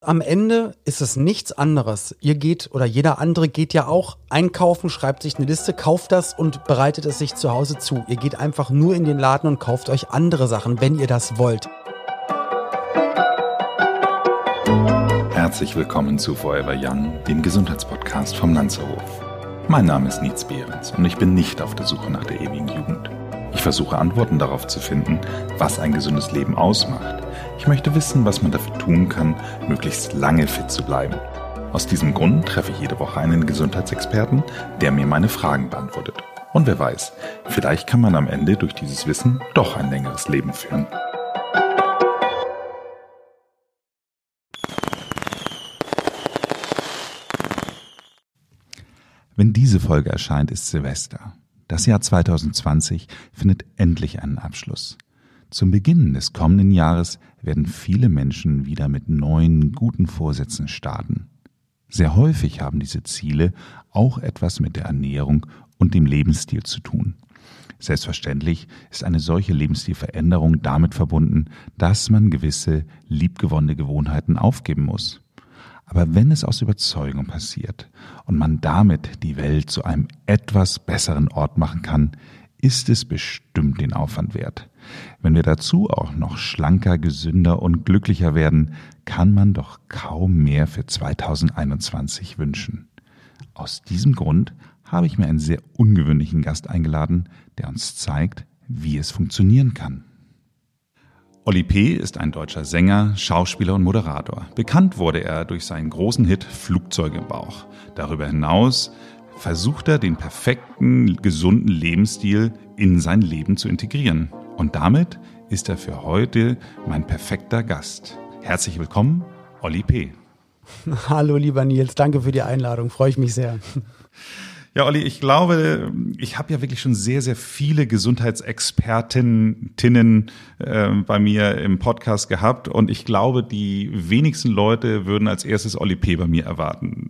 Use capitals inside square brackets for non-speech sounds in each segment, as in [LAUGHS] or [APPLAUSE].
Am Ende ist es nichts anderes. Ihr geht oder jeder andere geht ja auch einkaufen, schreibt sich eine Liste, kauft das und bereitet es sich zu Hause zu. Ihr geht einfach nur in den Laden und kauft euch andere Sachen, wenn ihr das wollt. Herzlich willkommen zu Forever Young, dem Gesundheitspodcast vom Lanzerhof. Mein Name ist Nietz Behrens und ich bin nicht auf der Suche nach der ewigen Jugend. Ich versuche Antworten darauf zu finden, was ein gesundes Leben ausmacht ich möchte wissen, was man dafür tun kann, möglichst lange fit zu bleiben. Aus diesem Grund treffe ich jede Woche einen Gesundheitsexperten, der mir meine Fragen beantwortet. Und wer weiß, vielleicht kann man am Ende durch dieses Wissen doch ein längeres Leben führen. Wenn diese Folge erscheint, ist Silvester. Das Jahr 2020 findet endlich einen Abschluss. Zum Beginn des kommenden Jahres werden viele Menschen wieder mit neuen, guten Vorsätzen starten. Sehr häufig haben diese Ziele auch etwas mit der Ernährung und dem Lebensstil zu tun. Selbstverständlich ist eine solche Lebensstilveränderung damit verbunden, dass man gewisse liebgewonnene Gewohnheiten aufgeben muss. Aber wenn es aus Überzeugung passiert und man damit die Welt zu einem etwas besseren Ort machen kann, ist es bestimmt den Aufwand wert. Wenn wir dazu auch noch schlanker, gesünder und glücklicher werden, kann man doch kaum mehr für 2021 wünschen. Aus diesem Grund habe ich mir einen sehr ungewöhnlichen Gast eingeladen, der uns zeigt, wie es funktionieren kann. Oli P. ist ein deutscher Sänger, Schauspieler und Moderator. Bekannt wurde er durch seinen großen Hit Flugzeug im Bauch. Darüber hinaus versucht er, den perfekten, gesunden Lebensstil in sein Leben zu integrieren. Und damit ist er für heute mein perfekter Gast. Herzlich willkommen, Olli P. [LAUGHS] Hallo, lieber Nils, danke für die Einladung, freue ich mich sehr. [LAUGHS] Ja, Olli, ich glaube, ich habe ja wirklich schon sehr, sehr viele Gesundheitsexpertinnen äh, bei mir im Podcast gehabt und ich glaube, die wenigsten Leute würden als erstes Olli P. bei mir erwarten.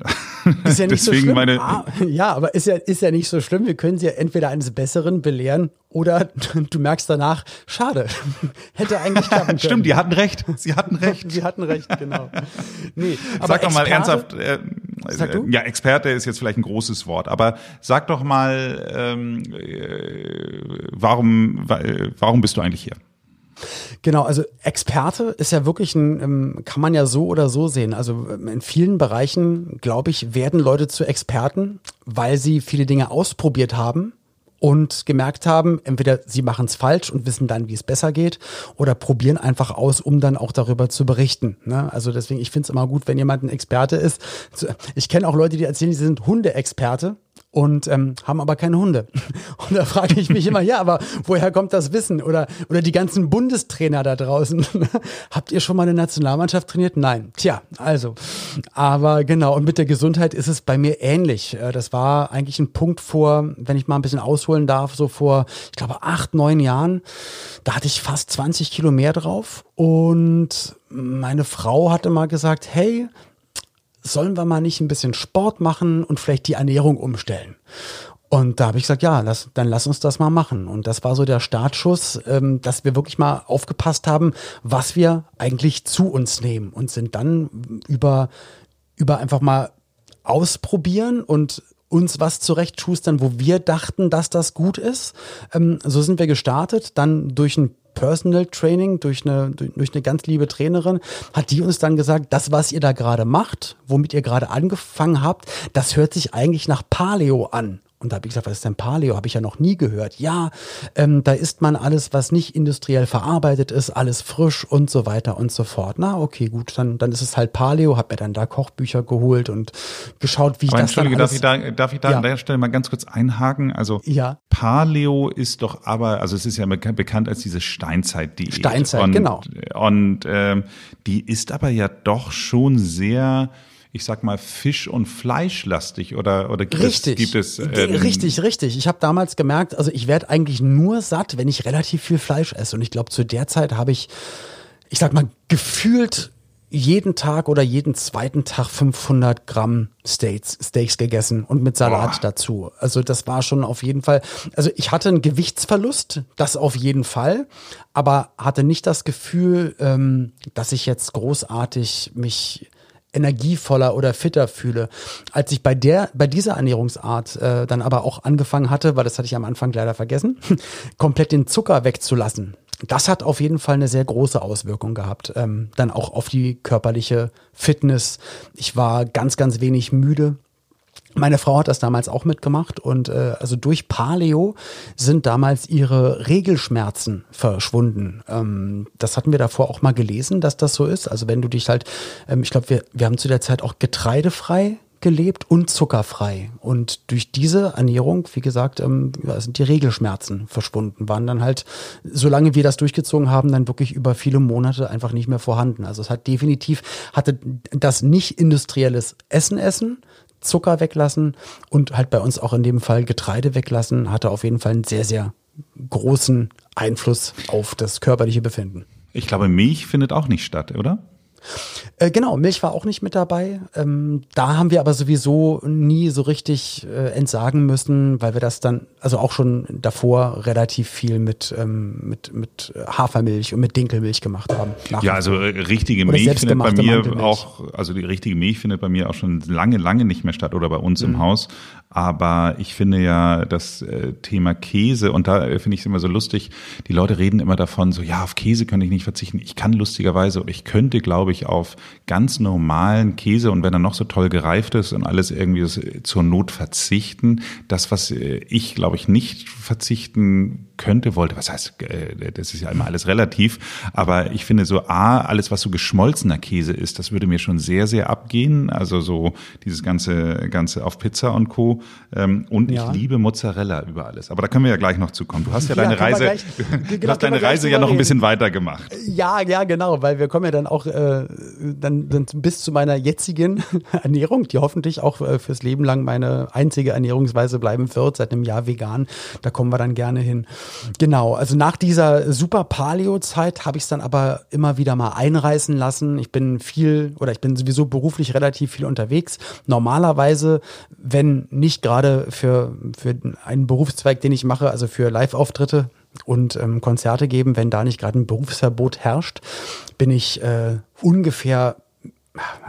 Ist ja nicht Deswegen so schlimm. Meine ah, ja, aber ist ja, ist ja nicht so schlimm. Wir können sie ja entweder eines Besseren belehren oder [LAUGHS] du merkst danach, schade, [LAUGHS] hätte eigentlich klappen [LAUGHS] können. Stimmt, die hatten recht. Sie hatten recht. Sie hatten recht, genau. Nee, sag doch mal ernsthaft, äh, sag du? ja, Experte ist jetzt vielleicht ein großes Wort, aber sag doch mal, ähm, äh, warum, warum bist du eigentlich hier? Genau, also Experte ist ja wirklich ein, ähm, kann man ja so oder so sehen. Also ähm, in vielen Bereichen, glaube ich, werden Leute zu Experten, weil sie viele Dinge ausprobiert haben und gemerkt haben, entweder sie machen es falsch und wissen dann, wie es besser geht, oder probieren einfach aus, um dann auch darüber zu berichten. Ne? Also deswegen, ich finde es immer gut, wenn jemand ein Experte ist. Ich kenne auch Leute, die erzählen, sie sind Hundeexperte und ähm, haben aber keine Hunde. [LAUGHS] Und da frage ich mich immer, ja, aber woher kommt das Wissen? Oder, oder die ganzen Bundestrainer da draußen. [LAUGHS] Habt ihr schon mal eine Nationalmannschaft trainiert? Nein. Tja, also. Aber genau, und mit der Gesundheit ist es bei mir ähnlich. Äh, das war eigentlich ein Punkt vor, wenn ich mal ein bisschen ausholen darf, so vor, ich glaube, acht, neun Jahren. Da hatte ich fast 20 Kilo mehr drauf. Und meine Frau hatte mal gesagt, hey, sollen wir mal nicht ein bisschen Sport machen und vielleicht die Ernährung umstellen? Und da habe ich gesagt, ja, lass, dann lass uns das mal machen. Und das war so der Startschuss, ähm, dass wir wirklich mal aufgepasst haben, was wir eigentlich zu uns nehmen und sind dann über, über einfach mal ausprobieren und uns was zurechtschustern, wo wir dachten, dass das gut ist. Ähm, so sind wir gestartet, dann durch ein Personal Training durch eine, durch eine ganz liebe Trainerin, hat die uns dann gesagt, das, was ihr da gerade macht, womit ihr gerade angefangen habt, das hört sich eigentlich nach Paleo an. Und da habe ich gesagt, was ist denn Paleo? Habe ich ja noch nie gehört. Ja, ähm, da isst man alles, was nicht industriell verarbeitet ist, alles frisch und so weiter und so fort. Na, okay, gut, dann, dann ist es halt Paleo. Habe mir dann da Kochbücher geholt und geschaut, wie ich Aber das Entschuldige, dann alles... darf ich da, darf ich da ja. an der Stelle mal ganz kurz einhaken? Also ja. Paleo ist doch aber, also es ist ja bekannt als diese Steinzeit-Diät. Steinzeit, und, genau. Und ähm, die ist aber ja doch schon sehr ich sag mal, Fisch- und Fleischlastig oder, oder gibt richtig. es, gibt es ähm, Richtig, richtig. Ich habe damals gemerkt, also ich werde eigentlich nur satt, wenn ich relativ viel Fleisch esse. Und ich glaube, zu der Zeit habe ich, ich sag mal, gefühlt jeden Tag oder jeden zweiten Tag 500 Gramm Steaks, Steaks gegessen und mit Salat Boah. dazu. Also das war schon auf jeden Fall. Also ich hatte einen Gewichtsverlust, das auf jeden Fall, aber hatte nicht das Gefühl, ähm, dass ich jetzt großartig mich energievoller oder fitter fühle. Als ich bei der, bei dieser Ernährungsart äh, dann aber auch angefangen hatte, weil das hatte ich am Anfang leider vergessen, [LAUGHS] komplett den Zucker wegzulassen. Das hat auf jeden Fall eine sehr große Auswirkung gehabt. Ähm, dann auch auf die körperliche Fitness. Ich war ganz, ganz wenig müde. Meine Frau hat das damals auch mitgemacht und äh, also durch Paleo sind damals ihre Regelschmerzen verschwunden. Ähm, das hatten wir davor auch mal gelesen, dass das so ist. Also wenn du dich halt, ähm, ich glaube, wir, wir haben zu der Zeit auch getreidefrei gelebt und zuckerfrei. Und durch diese Ernährung, wie gesagt, ähm, sind die Regelschmerzen verschwunden, waren dann halt, solange wir das durchgezogen haben, dann wirklich über viele Monate einfach nicht mehr vorhanden. Also es hat definitiv, hatte das nicht industrielles Essen essen, Zucker weglassen und halt bei uns auch in dem Fall Getreide weglassen, hatte auf jeden Fall einen sehr, sehr großen Einfluss auf das körperliche Befinden. Ich glaube, Milch findet auch nicht statt, oder? Äh, genau, Milch war auch nicht mit dabei. Ähm, da haben wir aber sowieso nie so richtig äh, entsagen müssen, weil wir das dann, also auch schon davor relativ viel mit, ähm, mit, mit Hafermilch und mit Dinkelmilch gemacht haben. Ja, also äh, richtige Milch findet bei mir auch, also die richtige Milch findet bei mir auch schon lange, lange nicht mehr statt oder bei uns mhm. im Haus. Aber ich finde ja das äh, Thema Käse, und da äh, finde ich es immer so lustig, die Leute reden immer davon, so ja, auf Käse kann ich nicht verzichten. Ich kann lustigerweise ich könnte, glaube ich, auf ganz normalen Käse und wenn er noch so toll gereift ist und alles irgendwie zur Not verzichten. Das, was äh, ich, glaube ich, nicht verzichten könnte, wollte, was heißt, äh, das ist ja immer alles relativ, aber ich finde so A, alles, was so geschmolzener Käse ist, das würde mir schon sehr, sehr abgehen. Also so dieses ganze, ganze auf Pizza und Co. Ähm, und ja. ich liebe Mozzarella über alles. Aber da können wir ja gleich noch zukommen. Du hast ja, ja deine Reise, gleich, [LAUGHS] du genau, hast deine Reise ja noch ein bisschen weiter gemacht. Ja, ja, genau, weil wir kommen ja dann auch äh, dann, dann bis zu meiner jetzigen [LAUGHS] Ernährung, die hoffentlich auch äh, fürs Leben lang meine einzige Ernährungsweise bleiben wird, seit einem Jahr vegan. Da kommen wir dann gerne hin. Genau, also nach dieser super Paleo-Zeit habe ich es dann aber immer wieder mal einreißen lassen. Ich bin viel oder ich bin sowieso beruflich relativ viel unterwegs. Normalerweise, wenn nicht gerade für, für einen Berufszweig, den ich mache, also für Live-Auftritte, und ähm, Konzerte geben, wenn da nicht gerade ein Berufsverbot herrscht, bin ich äh, ungefähr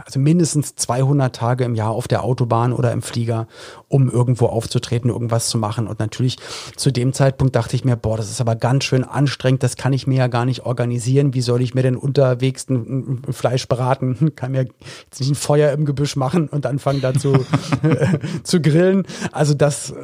also mindestens 200 Tage im Jahr auf der Autobahn oder im Flieger, um irgendwo aufzutreten, irgendwas zu machen. Und natürlich zu dem Zeitpunkt dachte ich mir, boah, das ist aber ganz schön anstrengend, das kann ich mir ja gar nicht organisieren. Wie soll ich mir denn unterwegs ein, Fleisch braten? [LAUGHS] Kann mir jetzt nicht ein Feuer im Gebüsch machen und anfangen dazu [LAUGHS] zu grillen. Also das,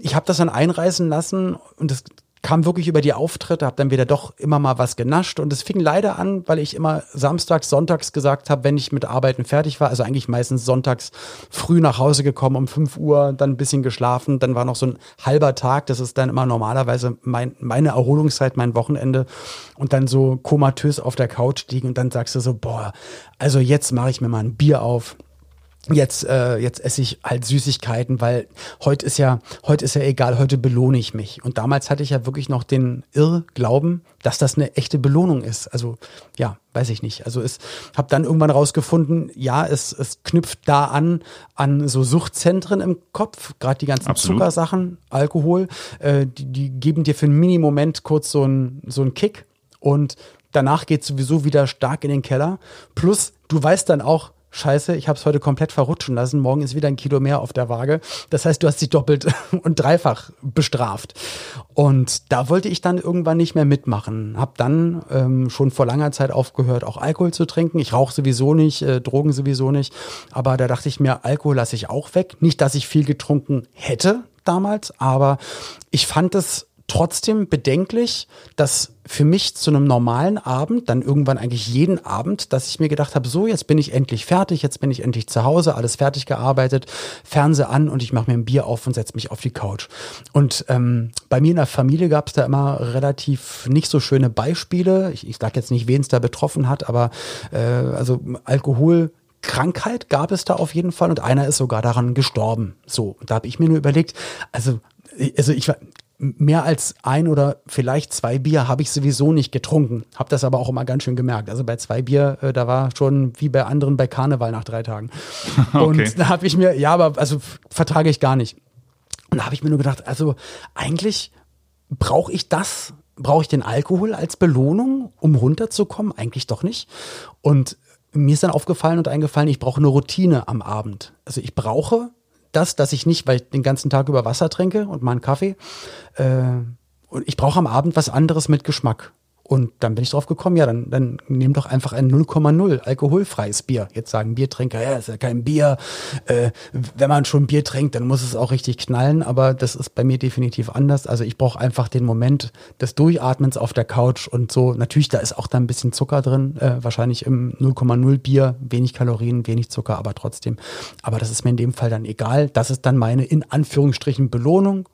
ich habe das dann einreißen lassen und das kam wirklich über die Auftritte, habe dann wieder doch immer mal was genascht. Und es fing leider an, weil ich immer samstags, sonntags gesagt habe, wenn ich mit Arbeiten fertig war, also eigentlich meistens sonntags früh nach Hause gekommen um 5 Uhr, dann ein bisschen geschlafen, dann war noch so ein halber Tag, das ist dann immer normalerweise mein, meine Erholungszeit, mein Wochenende. Und dann so komatös auf der Couch liegen und dann sagst du so, boah, also jetzt mache ich mir mal ein Bier auf jetzt äh, jetzt esse ich halt Süßigkeiten, weil heute ist ja heute ist ja egal, heute belohne ich mich. Und damals hatte ich ja wirklich noch den Irrglauben, dass das eine echte Belohnung ist. Also ja, weiß ich nicht. Also es habe dann irgendwann rausgefunden, ja, es es knüpft da an an so Suchtzentren im Kopf, gerade die ganzen Absolut. Zuckersachen, Alkohol, äh, die, die geben dir für einen Mini-Moment kurz so einen so einen Kick und danach geht sowieso wieder stark in den Keller. Plus du weißt dann auch Scheiße, ich habe es heute komplett verrutschen lassen. Morgen ist wieder ein Kilo mehr auf der Waage. Das heißt, du hast dich doppelt [LAUGHS] und dreifach bestraft. Und da wollte ich dann irgendwann nicht mehr mitmachen. Hab dann ähm, schon vor langer Zeit aufgehört, auch Alkohol zu trinken. Ich rauche sowieso nicht, äh, Drogen sowieso nicht. Aber da dachte ich mir, Alkohol lasse ich auch weg. Nicht, dass ich viel getrunken hätte damals, aber ich fand es trotzdem bedenklich, dass für mich zu einem normalen Abend, dann irgendwann eigentlich jeden Abend, dass ich mir gedacht habe, so, jetzt bin ich endlich fertig, jetzt bin ich endlich zu Hause, alles fertig gearbeitet, Fernseher an und ich mache mir ein Bier auf und setze mich auf die Couch. Und ähm, bei mir in der Familie gab es da immer relativ nicht so schöne Beispiele. Ich, ich sage jetzt nicht, wen es da betroffen hat, aber äh, also Alkohol Krankheit gab es da auf jeden Fall und einer ist sogar daran gestorben. So, da habe ich mir nur überlegt, also also ich mehr als ein oder vielleicht zwei Bier habe ich sowieso nicht getrunken. Habe das aber auch immer ganz schön gemerkt. Also bei zwei Bier, äh, da war schon wie bei anderen bei Karneval nach drei Tagen. [LAUGHS] okay. Und da habe ich mir, ja, aber also vertrage ich gar nicht. Und da habe ich mir nur gedacht, also eigentlich brauche ich das, brauche ich den Alkohol als Belohnung, um runterzukommen? Eigentlich doch nicht. Und mir ist dann aufgefallen und eingefallen, ich brauche eine Routine am Abend. Also ich brauche das, dass ich nicht, weil ich den ganzen Tag über Wasser trinke und mal einen Kaffee, äh, und ich brauche am Abend was anderes mit Geschmack. Und dann bin ich drauf gekommen, ja, dann, dann nimm doch einfach ein 0,0 alkoholfreies Bier. Jetzt sagen Biertrinker, ja, ist ja kein Bier. Äh, wenn man schon Bier trinkt, dann muss es auch richtig knallen. Aber das ist bei mir definitiv anders. Also ich brauche einfach den Moment des Durchatmens auf der Couch und so. Natürlich, da ist auch da ein bisschen Zucker drin. Äh, wahrscheinlich im 0,0 Bier. Wenig Kalorien, wenig Zucker, aber trotzdem. Aber das ist mir in dem Fall dann egal. Das ist dann meine in Anführungsstrichen Belohnung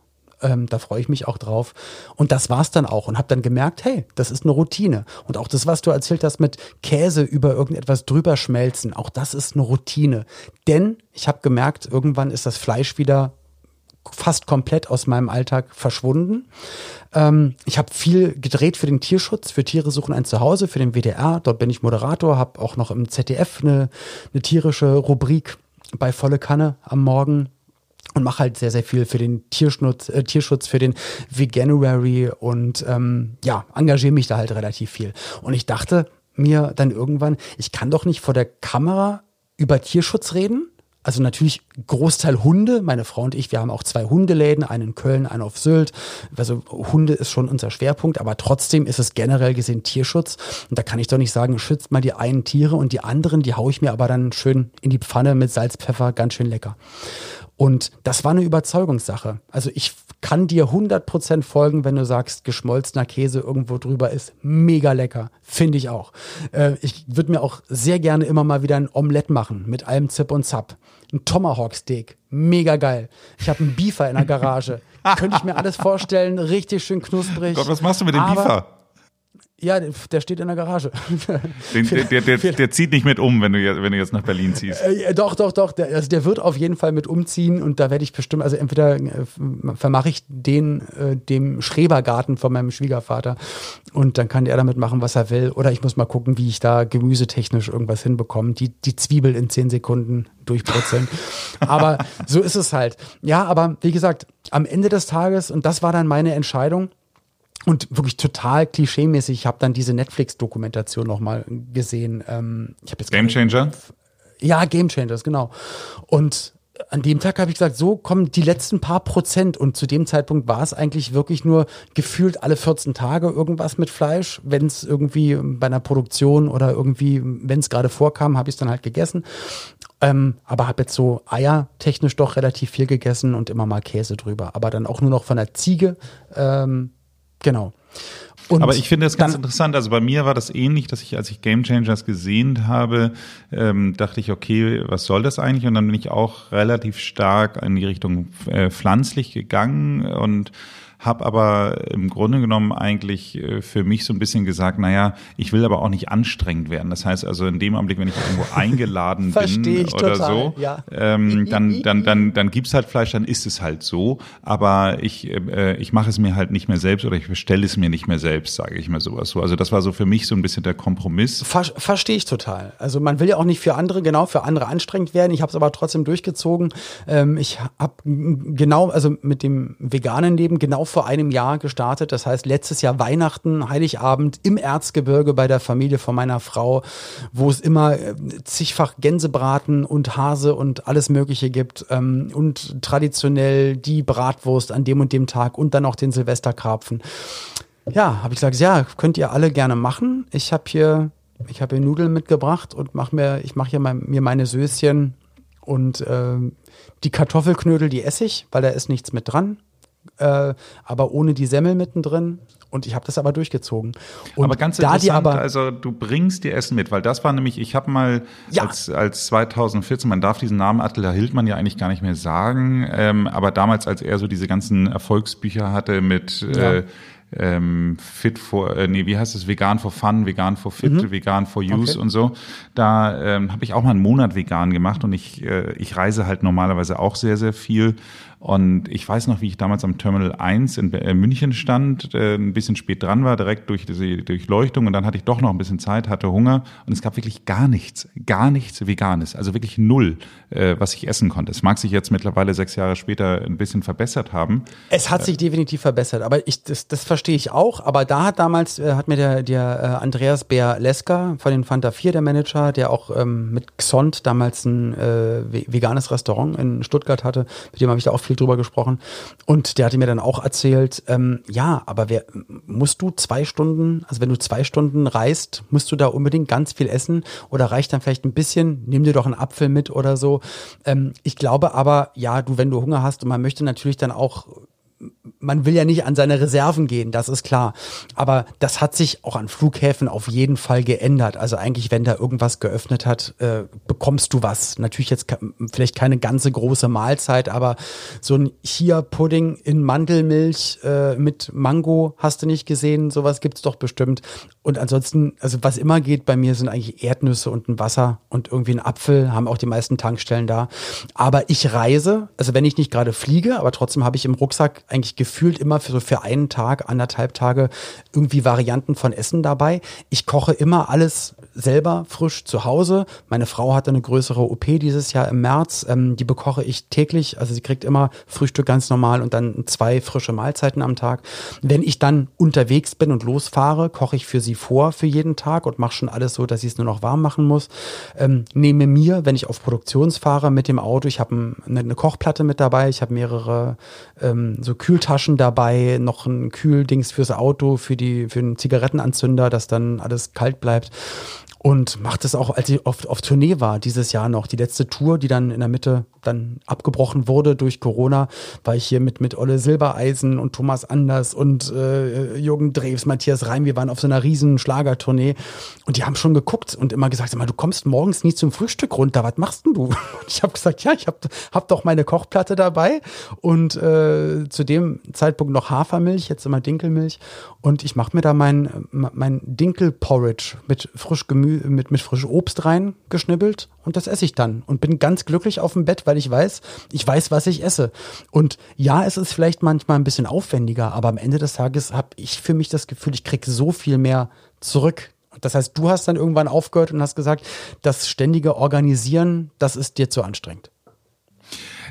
ähm, da freue ich mich auch drauf. Und das war's dann auch und habe dann gemerkt, hey, das ist eine Routine. Und auch das, was du erzählt hast mit Käse über irgendetwas drüber schmelzen, auch das ist eine Routine. Denn ich habe gemerkt, irgendwann ist das Fleisch wieder fast komplett aus meinem Alltag verschwunden. Ähm, ich habe viel gedreht für den Tierschutz, für Tiere suchen ein Zuhause, für den WDR. Dort bin ich Moderator, habe auch noch im ZDF eine, eine tierische Rubrik bei Volle Kanne am Morgen und mache halt sehr, sehr viel für den Tierschutz, äh, Tierschutz für den Veganuary und ähm, ja, engagiere mich da halt relativ viel. Und ich dachte mir dann irgendwann, ich kann doch nicht vor der Kamera über Tierschutz reden. Also natürlich Großteil Hunde. Meine Frau und ich, wir haben auch zwei Hundeläden, einen in Köln, einen auf Sylt. Also Hunde ist schon unser Schwerpunkt, aber trotzdem ist es generell gesehen Tierschutz. Und da kann ich doch nicht sagen, schützt mal die einen Tiere und die anderen, die haue ich mir aber dann schön in die Pfanne mit Salz, Pfeffer, ganz schön lecker. Und das war eine Überzeugungssache. Also ich kann dir 100% folgen, wenn du sagst, geschmolzener Käse irgendwo drüber ist mega lecker. Finde ich auch. Äh, ich würde mir auch sehr gerne immer mal wieder ein Omelett machen mit allem Zip und Zap. Ein Tomahawk Steak, mega geil. Ich habe einen Beefer in der Garage. [LAUGHS] Könnte ich mir alles vorstellen, richtig schön knusprig. Gott, was machst du mit dem Aber Beefer? Ja, der steht in der Garage. [LAUGHS] Den, der, der, der, der, zieht nicht mit um, wenn du, jetzt, wenn du jetzt nach Berlin ziehst. Äh, doch, doch, doch. Der, also der wird auf jeden Fall mit umziehen und da werde ich bestimmt, also entweder äh, vermache ich den äh, dem Schrebergarten von meinem Schwiegervater und dann kann er damit machen, was er will. Oder ich muss mal gucken, wie ich da gemüsetechnisch irgendwas hinbekomme. Die, die Zwiebel in zehn Sekunden durchbrutzeln. [LAUGHS] aber so ist es halt. Ja, aber wie gesagt, am Ende des Tages, und das war dann meine Entscheidung, und wirklich total klischeemäßig. Ich habe dann diese Netflix-Dokumentation nochmal gesehen. Ähm, ich jetzt Game Changer? Ja, Game Changers, genau. Und an dem Tag habe ich gesagt, so kommen die letzten paar Prozent. Und zu dem Zeitpunkt war es eigentlich wirklich nur gefühlt alle 14 Tage irgendwas mit Fleisch. Wenn es irgendwie bei einer Produktion oder irgendwie, wenn es gerade vorkam, habe ich es dann halt gegessen. Ähm, aber habe jetzt so Eier technisch doch relativ viel gegessen und immer mal Käse drüber. Aber dann auch nur noch von der Ziege. Ähm, Genau. Und Aber ich finde das ganz interessant. Also bei mir war das ähnlich, dass ich, als ich Game Changers gesehen habe, ähm, dachte ich, okay, was soll das eigentlich? Und dann bin ich auch relativ stark in die Richtung äh, pflanzlich gegangen und habe aber im Grunde genommen eigentlich äh, für mich so ein bisschen gesagt, naja, ich will aber auch nicht anstrengend werden. Das heißt also in dem Augenblick, wenn ich irgendwo [LAUGHS] eingeladen bin oder total, so, ja. ähm, dann, dann, dann, dann gibt's halt Fleisch, dann ist es halt so. Aber ich, äh, ich mache es mir halt nicht mehr selbst oder ich bestelle es mir nicht mehr selbst, sage ich mal sowas so. Also das war so für mich so ein bisschen der Kompromiss. Ver Verstehe ich total. Also man will ja auch nicht für andere, genau, für andere anstrengend werden. Ich habe es aber trotzdem durchgezogen. Ähm, ich habe genau, also mit dem veganen Leben genau vor einem Jahr gestartet. Das heißt, letztes Jahr Weihnachten, Heiligabend im Erzgebirge bei der Familie von meiner Frau, wo es immer äh, zigfach Gänsebraten und Hase und alles Mögliche gibt. Ähm, und traditionell die Bratwurst an dem und dem Tag und dann auch den Silvesterkarpfen. Ja, habe ich gesagt, ja, könnt ihr alle gerne machen. Ich habe hier, ich habe hier Nudeln mitgebracht und mach mir, ich mache hier mein, mir meine Söschen und äh, die Kartoffelknödel, die esse ich, weil da ist nichts mit dran äh, aber ohne die Semmel mittendrin. Und ich habe das aber durchgezogen. Und aber ganz interessant, aber, also du bringst dir Essen mit, weil das war nämlich, ich habe mal ja. als, als 2014, man darf diesen Namen Attila Hildmann ja eigentlich gar nicht mehr sagen, ähm, aber damals, als er so diese ganzen Erfolgsbücher hatte mit ja. äh, ähm, Fit for, äh, nee, wie heißt es, Vegan for Fun, Vegan for Fit, mhm. Vegan for Use okay. und so. Da ähm, habe ich auch mal einen Monat vegan gemacht und ich, äh, ich reise halt normalerweise auch sehr, sehr viel Und ich weiß noch, wie ich damals am Terminal 1 in äh, München stand, äh, ein bisschen spät dran war, direkt durch diese Durchleuchtung. Und dann hatte ich doch noch ein bisschen Zeit, hatte Hunger. Und es gab wirklich gar nichts, gar nichts Veganes, also wirklich null, äh, was ich essen konnte. Es mag sich jetzt mittlerweile sechs Jahre später ein bisschen verbessert haben. Es hat sich definitiv verbessert, aber ich, das, das verstehe ich auch, aber da hat damals, hat mir der, der Andreas Bär Lesker von den Fanta 4, der Manager, der auch ähm, mit Xont damals ein äh, veganes Restaurant in Stuttgart hatte, mit dem habe ich da auch viel drüber gesprochen. Und der hatte mir dann auch erzählt, ähm, ja, aber wer, musst du zwei Stunden, also wenn du zwei Stunden reist, musst du da unbedingt ganz viel essen oder reicht dann vielleicht ein bisschen, nimm dir doch einen Apfel mit oder so. Ähm, ich glaube aber, ja, du, wenn du Hunger hast und man möchte natürlich dann auch man will ja nicht an seine Reserven gehen, das ist klar. Aber das hat sich auch an Flughäfen auf jeden Fall geändert. Also eigentlich, wenn da irgendwas geöffnet hat, äh, bekommst du was. Natürlich jetzt vielleicht keine ganze große Mahlzeit, aber so ein Chia-Pudding in Mandelmilch äh, mit Mango hast du nicht gesehen. Sowas gibt's doch bestimmt. Und ansonsten, also was immer geht bei mir sind eigentlich Erdnüsse und ein Wasser und irgendwie ein Apfel, haben auch die meisten Tankstellen da. Aber ich reise, also wenn ich nicht gerade fliege, aber trotzdem habe ich im Rucksack eigentlich gefühlt immer für für einen Tag, anderthalb Tage irgendwie Varianten von Essen dabei. Ich koche immer alles selber frisch zu Hause. Meine Frau hatte eine größere OP dieses Jahr im März. Ähm, die bekoche ich täglich. Also sie kriegt immer Frühstück ganz normal und dann zwei frische Mahlzeiten am Tag. Wenn ich dann unterwegs bin und losfahre, koche ich für sie vor für jeden Tag und mache schon alles so, dass ich es nur noch warm machen muss. Ähm, nehme mir, wenn ich auf Produktionsfahre mit dem Auto, ich habe eine, eine, Kochplatte mit dabei, ich habe mehrere ähm, so Kühltaschen dabei, noch ein Kühldings fürs Auto, für die für den Zigarettenanzünder, dass dann alles kalt bleibt und macht es auch, als ich auf, auf Tournee war, dieses Jahr noch. Die letzte Tour, die dann in der Mitte dann abgebrochen wurde durch Corona, war ich hier mit, mit Olle Silbereisen und Thomas Anders und äh, Jürgen Drews, Matthias Reim. Wir waren auf so einer riesen Schlagertournee und die haben schon geguckt und immer gesagt, du kommst morgens nie zum Frühstück runter, was machst denn du? [LAUGHS] Und ich habe gesagt, ja, ich habe hab doch meine Kochplatte dabei und äh, zu dem Zeitpunkt noch Hafermilch, jetzt immer Dinkelmilch und ich mache mir da mein, mein Dinkelporridge mit frisch Gemüse mit, mit frischem Obst reingeschnibbelt und das esse ich dann und bin ganz glücklich auf dem Bett, weil ich weiß, ich weiß, was ich esse. Und ja, es ist vielleicht manchmal ein bisschen aufwendiger, aber am Ende des Tages habe ich für mich das Gefühl, ich kriege so viel mehr zurück. Das heißt, du hast dann irgendwann aufgehört und hast gesagt, das ständige Organisieren, das ist dir zu anstrengend.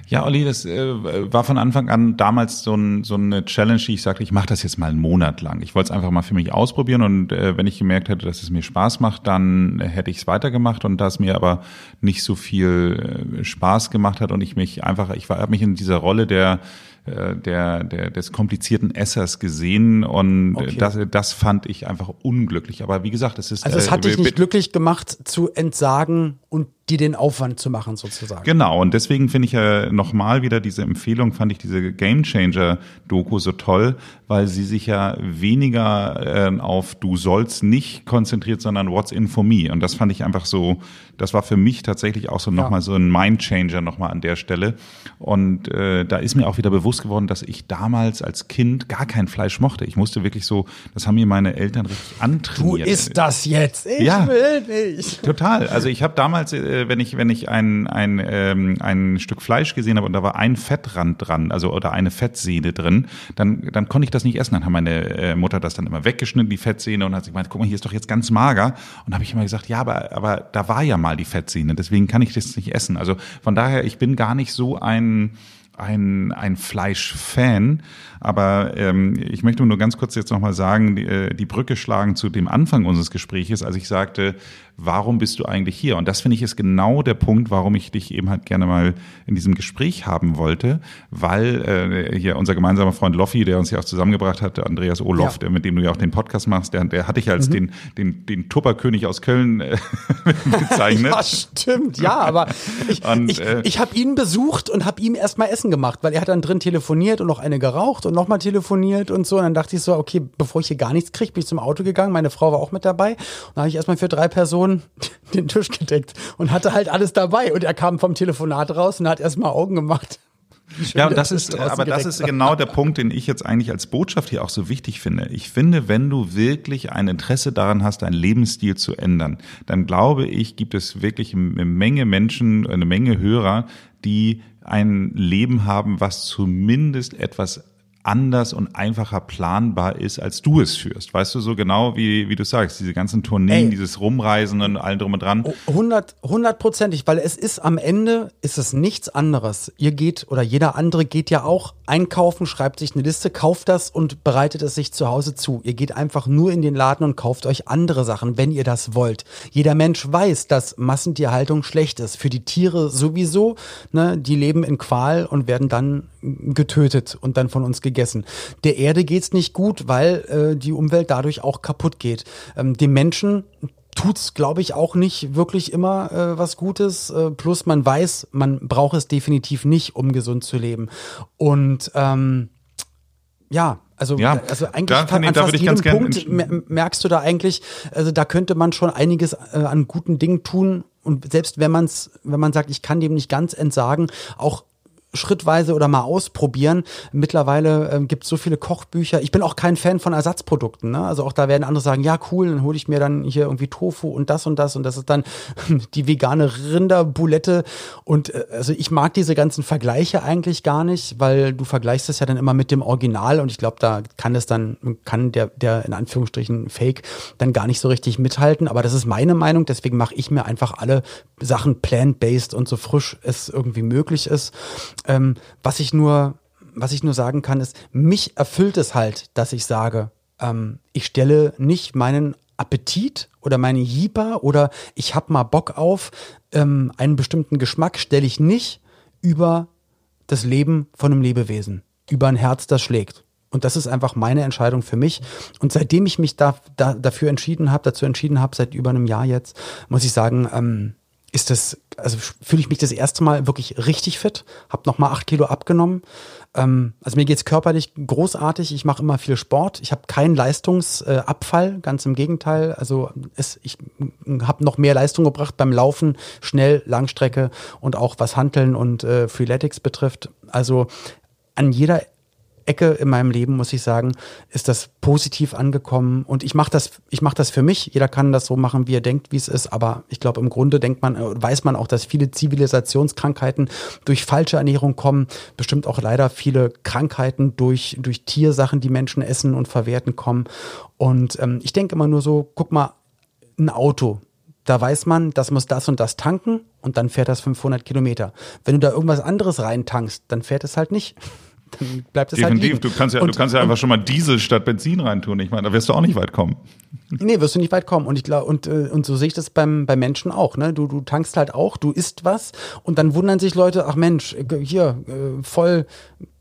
Ja, Olli, das äh, war von Anfang an damals so, ein, so eine Challenge, die ich sagte, ich mache das jetzt mal einen Monat lang. Ich wollte es einfach mal für mich ausprobieren und äh, wenn ich gemerkt hätte, dass es mir Spaß macht, dann hätte ich es weitergemacht und da es mir aber nicht so viel äh, Spaß gemacht hat und ich mich einfach, ich habe mich in dieser Rolle der äh, der, der, des komplizierten Essers gesehen und okay. das, das fand ich einfach unglücklich. Aber wie gesagt, es ist. Also es hat äh, dich nicht glücklich gemacht, zu entsagen und die den Aufwand zu machen sozusagen. Genau, und deswegen finde ich ja nochmal wieder diese Empfehlung, fand ich diese Game Changer Doku so toll, weil sie sich ja weniger äh, auf du sollst nicht konzentriert, sondern what's in for me. Und das fand ich einfach so, das war für mich tatsächlich auch so nochmal ja. so ein Mind Changer nochmal an der Stelle. Und äh, da ist mir auch wieder bewusst geworden, dass ich damals als Kind gar kein Fleisch mochte. Ich musste wirklich so, das haben mir meine Eltern richtig antrainiert. Du isst das jetzt, ich ja, will nicht. Total. Also ich habe damals äh, äh, wenn ich, wenn ich ein, ein, ähm, ein Stück Fleisch gesehen habe und da war ein Fettrand dran, also oder eine Fettsehne drin, dann, dann konnte ich das nicht essen. Dann hat meine äh, Mutter das dann immer weggeschnitten, die Fettsehne, und hat sich gemeint, guck mal, hier ist doch jetzt ganz mager. Und habe ich immer gesagt, ja, aber, aber da war ja mal die Fettsehne, deswegen kann ich das nicht essen. Also von daher, ich bin gar nicht so ein ein, ein Fleischfan, aber ähm, ich möchte nur ganz kurz jetzt nochmal sagen, die, äh, die Brücke schlagen zu dem Anfang unseres Gespräches, als ich sagte, warum bist du eigentlich hier? Und das finde ich ist genau der Punkt, warum ich dich eben halt gerne mal in diesem Gespräch haben wollte, weil äh, hier unser gemeinsamer Freund Loffi, der uns ja auch zusammengebracht hat, Andreas Olof, ja. der, mit dem du ja auch den Podcast machst, der, der hatte ich als mhm. den, den, den Tupperkönig aus Köln äh, [LAUGHS] bezeichnet. ja, stimmt, ja, aber ich, und, ich, äh, ich habe ihn besucht und habe ihm erstmal Essen gemacht, weil er hat dann drin telefoniert und noch eine geraucht und nochmal telefoniert und so. Und dann dachte ich so, okay, bevor ich hier gar nichts kriege, bin ich zum Auto gegangen. Meine Frau war auch mit dabei. Und dann habe ich erstmal für drei Personen [LAUGHS] Den Tisch gedeckt und hatte halt alles dabei. Und er kam vom Telefonat raus und hat erstmal Augen gemacht. [LAUGHS] Ja, und das ist, aber das ist genau der Punkt, den ich jetzt eigentlich als Botschaft hier auch so wichtig finde. Ich finde, wenn du wirklich ein Interesse daran hast, deinen Lebensstil zu ändern, dann glaube ich, gibt es wirklich eine Menge Menschen, eine Menge Hörer, die ein Leben haben, was zumindest etwas anders und einfacher planbar ist, als du es führst. Weißt du, so genau wie, wie du sagst, diese ganzen Tourneen, Ey, dieses Rumreisen und allem drum und dran. 100, hundertprozentig, weil es ist am Ende, ist es nichts anderes. Ihr geht oder jeder andere geht ja auch einkaufen, schreibt sich eine Liste, kauft das und bereitet es sich zu Hause zu. Ihr geht einfach nur in den Laden und kauft euch andere Sachen, wenn ihr das wollt. Jeder Mensch weiß, dass Massentierhaltung schlecht ist. Für die Tiere sowieso, ne, die leben in Qual und werden dann getötet und dann von uns gegessen. Der Erde geht's nicht gut, weil äh, die Umwelt dadurch auch kaputt geht. Ähm, dem Menschen tut's, glaube ich, auch nicht wirklich immer äh, was Gutes. Äh, plus man weiß, man braucht es definitiv nicht, um gesund zu leben. Und ähm, ja, also, ja, also eigentlich da kann, an fast jedem Punkt merkst du da eigentlich, also da könnte man schon einiges äh, an guten Dingen tun. Und selbst wenn man es, wenn man sagt, ich kann dem nicht ganz entsagen, auch schrittweise oder mal ausprobieren. Mittlerweile ähm, gibt es so viele Kochbücher. Ich bin auch kein Fan von Ersatzprodukten. Ne? Also auch da werden andere sagen, ja cool, dann hole ich mir dann hier irgendwie Tofu und das und das und das ist dann [LAUGHS] die vegane Rinderbulette. Und äh, also ich mag diese ganzen Vergleiche eigentlich gar nicht, weil du vergleichst es ja dann immer mit dem Original und ich glaube, da kann es dann, kann der, der in Anführungsstrichen Fake dann gar nicht so richtig mithalten. Aber das ist meine Meinung, deswegen mache ich mir einfach alle Sachen plant-based und so frisch es irgendwie möglich ist. Ähm, was ich nur, was ich nur sagen kann, ist, mich erfüllt es halt, dass ich sage, ähm, ich stelle nicht meinen Appetit oder meine Jeeper oder ich habe mal Bock auf ähm, einen bestimmten Geschmack, stelle ich nicht über das Leben von einem Lebewesen, über ein Herz, das schlägt. Und das ist einfach meine Entscheidung für mich. Und seitdem ich mich da, da dafür entschieden habe, dazu entschieden habe, seit über einem Jahr jetzt, muss ich sagen, ähm, ist das, also fühle ich mich das erste Mal wirklich richtig fit, habe nochmal acht Kilo abgenommen. Ähm, also mir geht's körperlich großartig, ich mache immer viel Sport, ich habe keinen Leistungsabfall, äh, ganz im Gegenteil. Also es, ich habe noch mehr Leistung gebracht beim Laufen, schnell, Langstrecke und auch was Hanteln und äh, Freeletics betrifft. Also an jeder Ecke in meinem Leben, muss ich sagen, ist das positiv angekommen. Und ich mache das, ich mache das für mich. Jeder kann das so machen, wie er denkt, wie es ist. Aber ich glaube, im Grunde denkt man, äh, weiß man auch, dass viele Zivilisationskrankheiten durch falsche Ernährung kommen. Bestimmt auch leider viele Krankheiten durch, durch Tiersachen, die Menschen essen und verwerten kommen. Und ähm, ich denke immer nur so, guck mal, ein Auto, da weiß man, das muss das und das tanken und dann fährt das 500 Kilometer. Wenn du da irgendwas anderes reintankst, dann fährt es halt nicht dann bleibt es halt Definitiv. halt liegen. Du kannst ja, und, du kannst ja einfach schon mal Diesel statt Benzin reintun. Ich meine, da wirst du auch nicht weit kommen. Nee, wirst du nicht weit kommen. Und ich glaube, und, äh, und so sehe ich das beim, beim Menschen auch. Ne? Du, du tankst halt auch, du isst was und dann wundern sich Leute, ach Mensch, äh, hier, äh, voll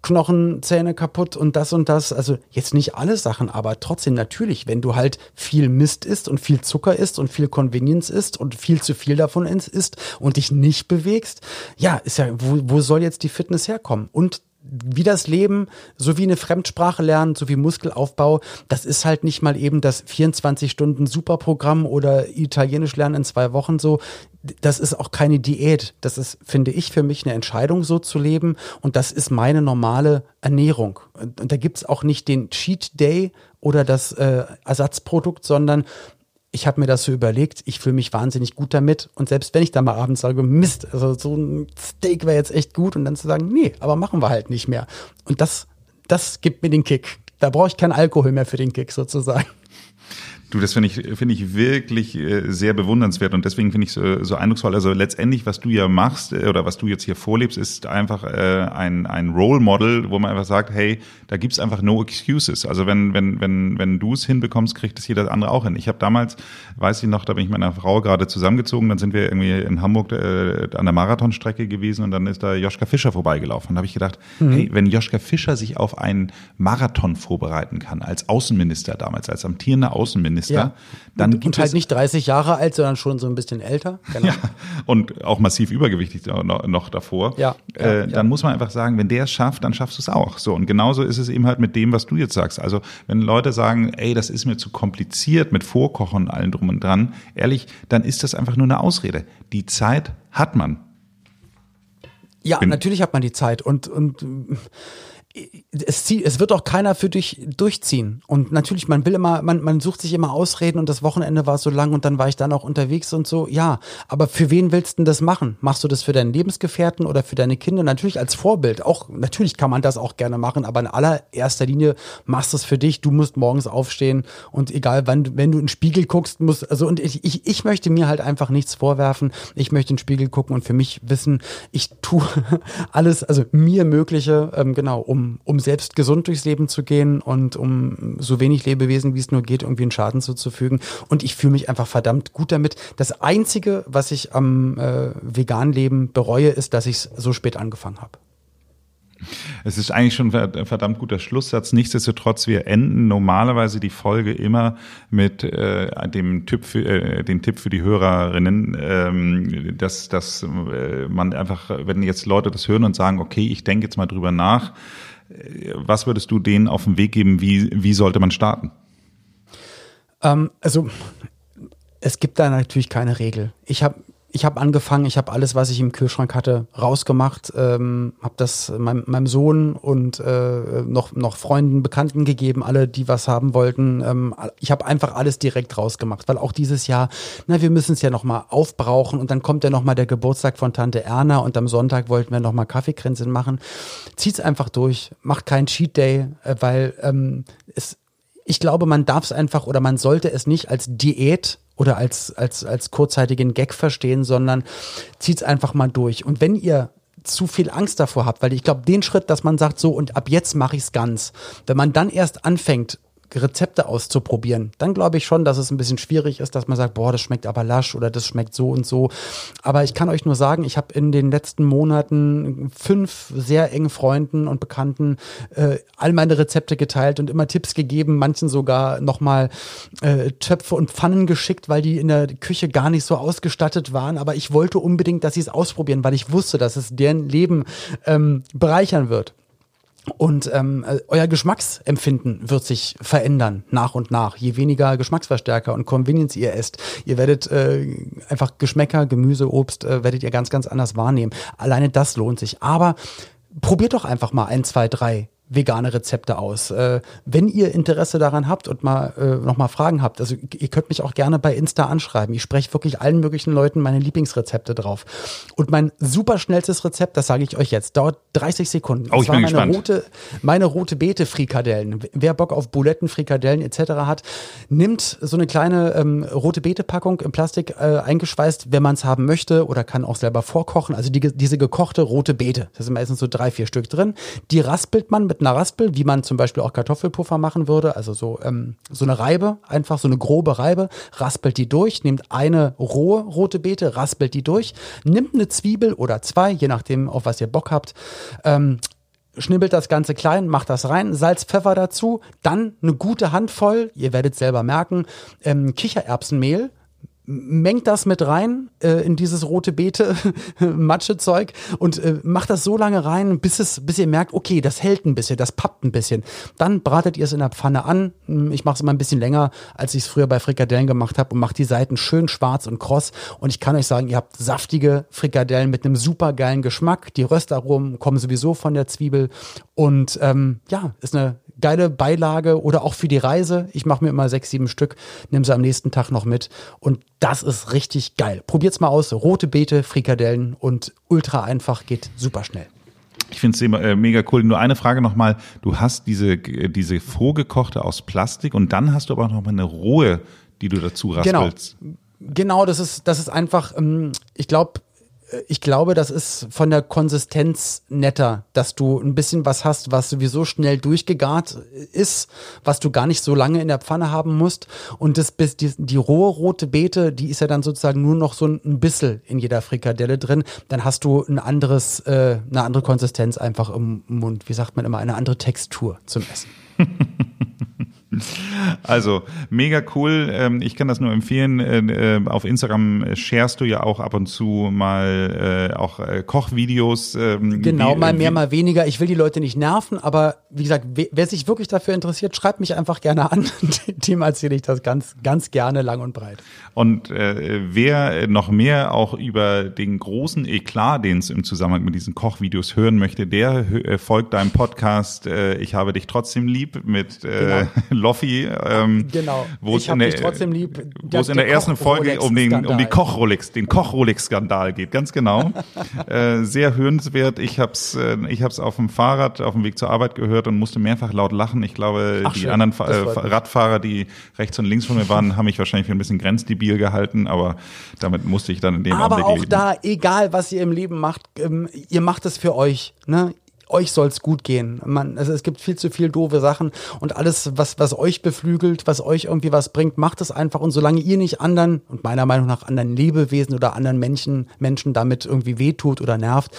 Knochen, Zähne kaputt und das und das. Also jetzt nicht alle Sachen, aber trotzdem natürlich, wenn du halt viel Mist isst und viel Zucker isst und viel Convenience isst und viel zu viel davon isst und dich nicht bewegst, ja, ist ja, wo, wo soll jetzt die Fitness herkommen? Und wie das Leben, so wie eine Fremdsprache lernen, so wie Muskelaufbau, das ist halt nicht mal eben das 24 Stunden Superprogramm oder Italienisch lernen in zwei Wochen so. Das ist auch keine Diät. Das ist, finde ich, für mich eine Entscheidung, so zu leben. Und das ist meine normale Ernährung. Und da gibt's auch nicht den Cheat Day oder das äh, Ersatzprodukt, sondern ich habe mir das so überlegt, ich fühle mich wahnsinnig gut damit. Und selbst wenn ich dann mal abends sage, Mist, also so ein Steak wäre jetzt echt gut, und dann zu sagen, nee, aber machen wir halt nicht mehr. Und das, das gibt mir den Kick. Da brauche ich keinen Alkohol mehr für den Kick sozusagen. Du, das finde ich, finde ich wirklich äh, sehr bewundernswert und deswegen finde ich so, so eindrucksvoll. Also letztendlich, was du ja machst äh, oder was du jetzt hier vorlebst, ist einfach äh, ein, ein Role Model, wo man einfach sagt, hey, da gibt's einfach no excuses. Also wenn, wenn, wenn, wenn du es hinbekommst, kriegt es jeder andere auch hin. Ich habe damals, weiß ich noch, da bin ich mit meiner Frau gerade zusammengezogen, dann sind wir irgendwie in Hamburg äh, an der Marathonstrecke gewesen und dann ist da Joschka Fischer vorbeigelaufen. Und da habe ich gedacht, mhm. hey, wenn Joschka Fischer sich auf einen Marathon vorbereiten kann, als Außenminister damals, als amtierender Außenminister, Minister. Ja. Dann und, und halt nicht 30 Jahre alt, sondern schon so ein bisschen älter. Genau. Ja, und auch massiv übergewichtig noch, noch davor. Ja, äh, ja, Dann muss man einfach sagen, wenn der es schafft, dann schaffst du es auch. So und genauso ist es eben halt mit dem, was du jetzt sagst. Also wenn Leute sagen, ey, das ist mir zu kompliziert mit Vorkochen und allem drum und dran, ehrlich, dann ist das einfach nur eine Ausrede. Die Zeit hat man. Ja, Bin natürlich hat man die Zeit und, und es, zieht, es wird auch keiner für dich durchziehen. Und natürlich, man will immer, man, man sucht sich immer Ausreden und das Wochenende war so lang und dann war ich dann auch unterwegs und so. Ja, aber für wen willst du denn das machen? Machst du das für deinen Lebensgefährten oder für deine Kinder? Natürlich als Vorbild. Auch, natürlich kann man das auch gerne machen, aber in allererster Linie machst du es für dich. Du musst morgens aufstehen und egal wann, wenn du in den Spiegel guckst, musst, also und ich, ich, ich möchte mir halt einfach nichts vorwerfen. Ich möchte in den Spiegel gucken und für mich wissen, ich tue [LAUGHS] alles, also mir Mögliche, ähm, genau, um um, selbst gesund durchs Leben zu gehen und um so wenig Lebewesen, wie es nur geht, irgendwie einen Schaden zuzufügen. Und ich fühle mich einfach verdammt gut damit. Das Einzige, was ich am äh, veganen Leben bereue, ist, dass ich es so spät angefangen habe. Es ist eigentlich schon ein verdammt guter Schlusssatz. Nichtsdestotrotz, wir enden normalerweise die Folge immer mit äh, dem Tipp für, äh, den Tipp für die Hörerinnen, ähm, dass, dass äh, man einfach, wenn jetzt Leute das hören und sagen, okay, ich denke jetzt mal drüber nach, was würdest du denen auf den Weg geben? Wie, wie sollte man starten? Ähm, also es gibt da natürlich keine Regel. Ich habe ich habe angefangen, ich habe alles, was ich im Kühlschrank hatte, rausgemacht, ähm, habe das meinem, meinem Sohn und äh, noch, noch Freunden, Bekannten gegeben, alle, die was haben wollten. Ähm, ich habe einfach alles direkt rausgemacht, weil auch dieses Jahr, na, wir müssen es ja nochmal aufbrauchen und dann kommt ja nochmal der Geburtstag von Tante Erna und am Sonntag wollten wir nochmal Kaffeekränzchen machen. Zieht's einfach durch, macht keinen Cheat Day, äh, weil ähm, es, ich glaube, man darf es einfach oder man sollte es nicht als Diät oder als, als, als kurzzeitigen Gag verstehen, sondern zieht's einfach mal durch. Und wenn ihr zu viel Angst davor habt, weil ich glaube, den Schritt, dass man sagt, so und ab jetzt mache ich's ganz, wenn man dann erst anfängt, Rezepte auszuprobieren, dann glaube ich schon, dass es ein bisschen schwierig ist, dass man sagt, boah, das schmeckt aber lasch oder das schmeckt so und so. Aber ich kann euch nur sagen, ich habe in den letzten Monaten fünf sehr engen Freunden und Bekannten äh, all meine Rezepte geteilt und immer Tipps gegeben, manchen sogar nochmal äh, Töpfe und Pfannen geschickt, weil die in der Küche gar nicht so ausgestattet waren. Aber ich wollte unbedingt, dass sie es ausprobieren, weil ich wusste, dass es deren Leben ähm, bereichern wird. Und ähm, äh, euer Geschmacksempfinden wird sich verändern nach und nach. Je weniger Geschmacksverstärker und Convenience ihr esst, ihr werdet äh, einfach Geschmäcker, Gemüse, Obst, äh, werdet ihr ganz, ganz anders wahrnehmen. Alleine das lohnt sich. Aber probiert doch einfach mal ein, zwei, drei vegane Rezepte aus. Äh, wenn ihr Interesse daran habt und mal äh, noch mal Fragen habt, also ihr könnt mich auch gerne bei Insta anschreiben. Ich spreche wirklich allen möglichen Leuten meine Lieblingsrezepte drauf. Und mein super schnellstes Rezept, das sage ich euch jetzt, dauert 30 Sekunden. Oh, ich bin meine gespannt. rote, meine rote Beete Frikadellen. Wer Bock auf Buletten, Frikadellen etc. hat, nimmt so eine kleine ähm, rote Beete Packung im Plastik äh, eingeschweißt, wenn man es haben möchte oder kann auch selber vorkochen. Also die, diese gekochte rote Beete, da sind meistens so drei, vier Stück drin. Die raspelt man mit einer Raspel, wie man zum Beispiel auch Kartoffelpuffer machen würde. Also so, ähm, so eine Reibe, einfach so eine grobe Reibe, raspelt die durch, nimmt eine rohe rote Beete, raspelt die durch, nimmt eine Zwiebel oder zwei, je nachdem, auf was ihr Bock habt, ähm, schnibbelt das Ganze klein, macht das rein, Salz, Pfeffer dazu, dann eine gute Handvoll, ihr werdet selber merken, ähm, Kichererbsenmehl, mengt das mit rein äh, in dieses rote Beete [LAUGHS] Matschezeug und äh, macht das so lange rein, bis es bis ihr merkt, okay, das hält ein bisschen, das pappt ein bisschen. Dann bratet ihr es in der Pfanne an. Hm, ich mache es immer ein bisschen länger, als ich es früher bei Frikadellen gemacht habe und mache die Seiten schön schwarz und kross und ich kann euch sagen, ihr habt saftige Frikadellen mit einem super geilen Geschmack. Die Röstaromen kommen sowieso von der Zwiebel und ähm, ja, ist eine geile Beilage oder auch für die Reise. Ich mache mir immer sechs, sieben Stück, nehme sie am nächsten Tag noch mit und das ist richtig geil. Probiert's mal aus. Rote Beete, Frikadellen und ultra einfach, geht super schnell. Ich finde es äh, mega cool. Nur eine Frage nochmal. Du hast diese, diese vorgekochte aus Plastik und dann hast du aber noch mal eine rohe, die du dazu raspelst. Genau. Genau, das ist, das ist einfach, ähm, ich glaube, ich glaube, das ist von der Konsistenz netter, dass du ein bisschen was hast, was sowieso schnell durchgegart ist, was du gar nicht so lange in der Pfanne haben musst. Und das die, die rohe rote Beete, die ist ja dann sozusagen nur noch so ein Bissel in jeder Frikadelle drin. Dann hast du ein anderes, äh, eine andere Konsistenz einfach im Mund. Wie sagt man immer, eine andere Textur zum Essen. [LAUGHS] Also mega cool. Ähm, ich kann das nur empfehlen. Äh, äh, auf Instagram sharest du ja auch ab und zu mal äh, auch Kochvideos. Ähm, genau, mal mehr, mal weniger. Ich will die Leute nicht nerven, aber wie gesagt, wer sich wirklich dafür interessiert, schreibt mich einfach gerne an. [LAUGHS] Dem erzähle ich das ganz, ganz gerne lang und breit. Und äh, wer noch mehr auch über den großen Eklat, den es im Zusammenhang mit diesen Kochvideos hören möchte, der folgt deinem Podcast äh, Ich habe dich trotzdem lieb mit äh, genau. [LAUGHS] Loffi. Ähm, genau. Wo habe dich trotzdem lieb. Wo es in der, der ersten Folge um den um die Koch-Rolex, den Koch-Rolex-Skandal geht, ganz genau. [LAUGHS] äh, sehr hörenswert. Ich hab's, äh, ich hab's auf dem Fahrrad auf dem Weg zur Arbeit gehört und musste mehrfach laut lachen. Ich glaube, Ach, die schön. anderen äh, Radfahrer, die rechts und links von mir waren, haben mich wahrscheinlich für ein bisschen grenzdebil gehalten, aber damit musste ich dann in dem aber Augenblick auch leben. da, egal was ihr im Leben macht, ähm, ihr macht es für euch. Ne? Euch soll es gut gehen. Man, also es gibt viel zu viel doofe Sachen und alles, was, was euch beflügelt, was euch irgendwie was bringt, macht es einfach. Und solange ihr nicht anderen und meiner Meinung nach anderen Lebewesen oder anderen Menschen, Menschen damit irgendwie wehtut oder nervt,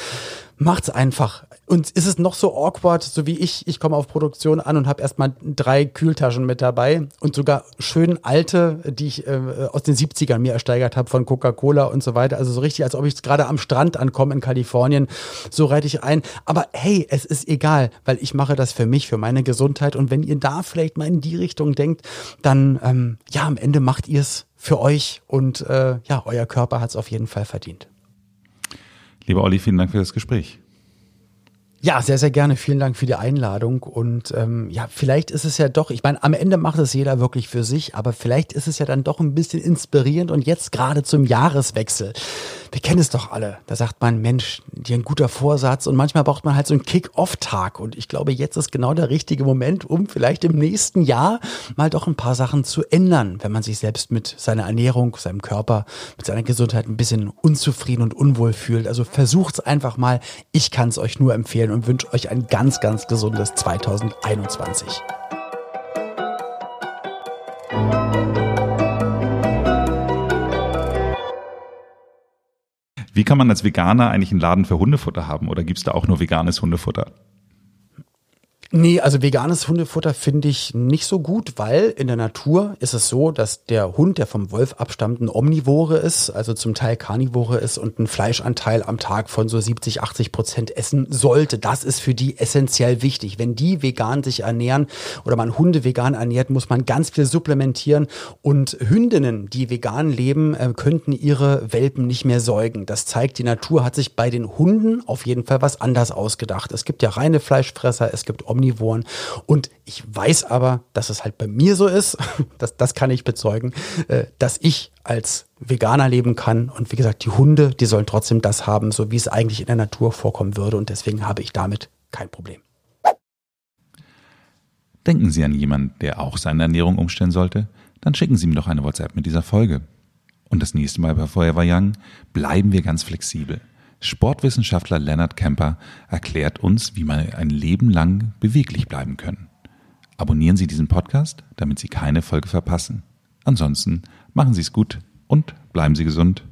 macht's einfach. Und ist es noch so awkward, so wie ich, ich komme auf Produktion an und habe erstmal drei Kühltaschen mit dabei und sogar schön alte, die ich äh, aus den 70ern mir ersteigert habe von Coca-Cola und so weiter. Also so richtig, als ob ich gerade am Strand ankomme in Kalifornien. So reite ich ein. Aber hey, es ist egal, weil ich mache das für mich, für meine Gesundheit. Und wenn ihr da vielleicht mal in die Richtung denkt, dann ähm, ja, am Ende macht ihr es für euch und äh, ja, euer Körper hat es auf jeden Fall verdient. Lieber Olli, vielen Dank für das Gespräch. Ja, sehr, sehr gerne. Vielen Dank für die Einladung. Und ähm, ja, vielleicht ist es ja doch, ich meine, am Ende macht es jeder wirklich für sich, aber vielleicht ist es ja dann doch ein bisschen inspirierend und jetzt gerade zum Jahreswechsel wir kennen es doch alle. Da sagt man, Mensch, dir ein guter Vorsatz und manchmal braucht man halt so einen Kick-Off-Tag. Und ich glaube, jetzt ist genau der richtige Moment, um vielleicht im nächsten Jahr mal doch ein paar Sachen zu ändern, wenn man sich selbst mit seiner Ernährung, seinem Körper, mit seiner Gesundheit ein bisschen unzufrieden und unwohl fühlt. Also versucht es einfach mal. Ich kann es euch nur empfehlen und wünsche euch ein ganz, ganz gesundes 2021. Wie kann man als Veganer eigentlich einen Laden für Hundefutter haben oder gibt es da auch nur veganes Hundefutter? Nee, also veganes Hundefutter finde ich nicht so gut, weil in der Natur ist es so, dass der Hund, der vom Wolf abstammt, ein Omnivore ist, also zum Teil Karnivore ist und einen Fleischanteil am Tag von so 70, 80 Prozent essen sollte. Das ist für die essentiell wichtig. Wenn die vegan sich ernähren oder man Hunde vegan ernährt, muss man ganz viel supplementieren und Hündinnen, die vegan leben, äh, könnten ihre Welpen nicht mehr säugen. Das zeigt, die Natur hat sich bei den Hunden auf jeden Fall was anders ausgedacht. Es gibt ja reine Fleischfresser, es gibt Omnivore Omnivoren. Und ich weiß aber, dass es halt bei mir so ist, [LAUGHS] das, das kann ich bezeugen, äh, dass ich als Veganer leben kann. Und wie gesagt, die Hunde, die sollen trotzdem das haben, so wie es eigentlich in der Natur vorkommen würde. Und deswegen habe ich damit kein Problem. Denken Sie an jemanden, der auch seine Ernährung umstellen sollte? Dann schicken Sie mir doch eine WhatsApp mit dieser Folge. Und das nächste Mal bei Forever Young bleiben wir ganz flexibel. Sportwissenschaftler Leonard Kemper erklärt uns, wie man ein Leben lang beweglich bleiben können. Abonnieren Sie diesen Podcast, damit Sie keine Folge verpassen. Ansonsten machen Sie es gut und bleiben Sie gesund.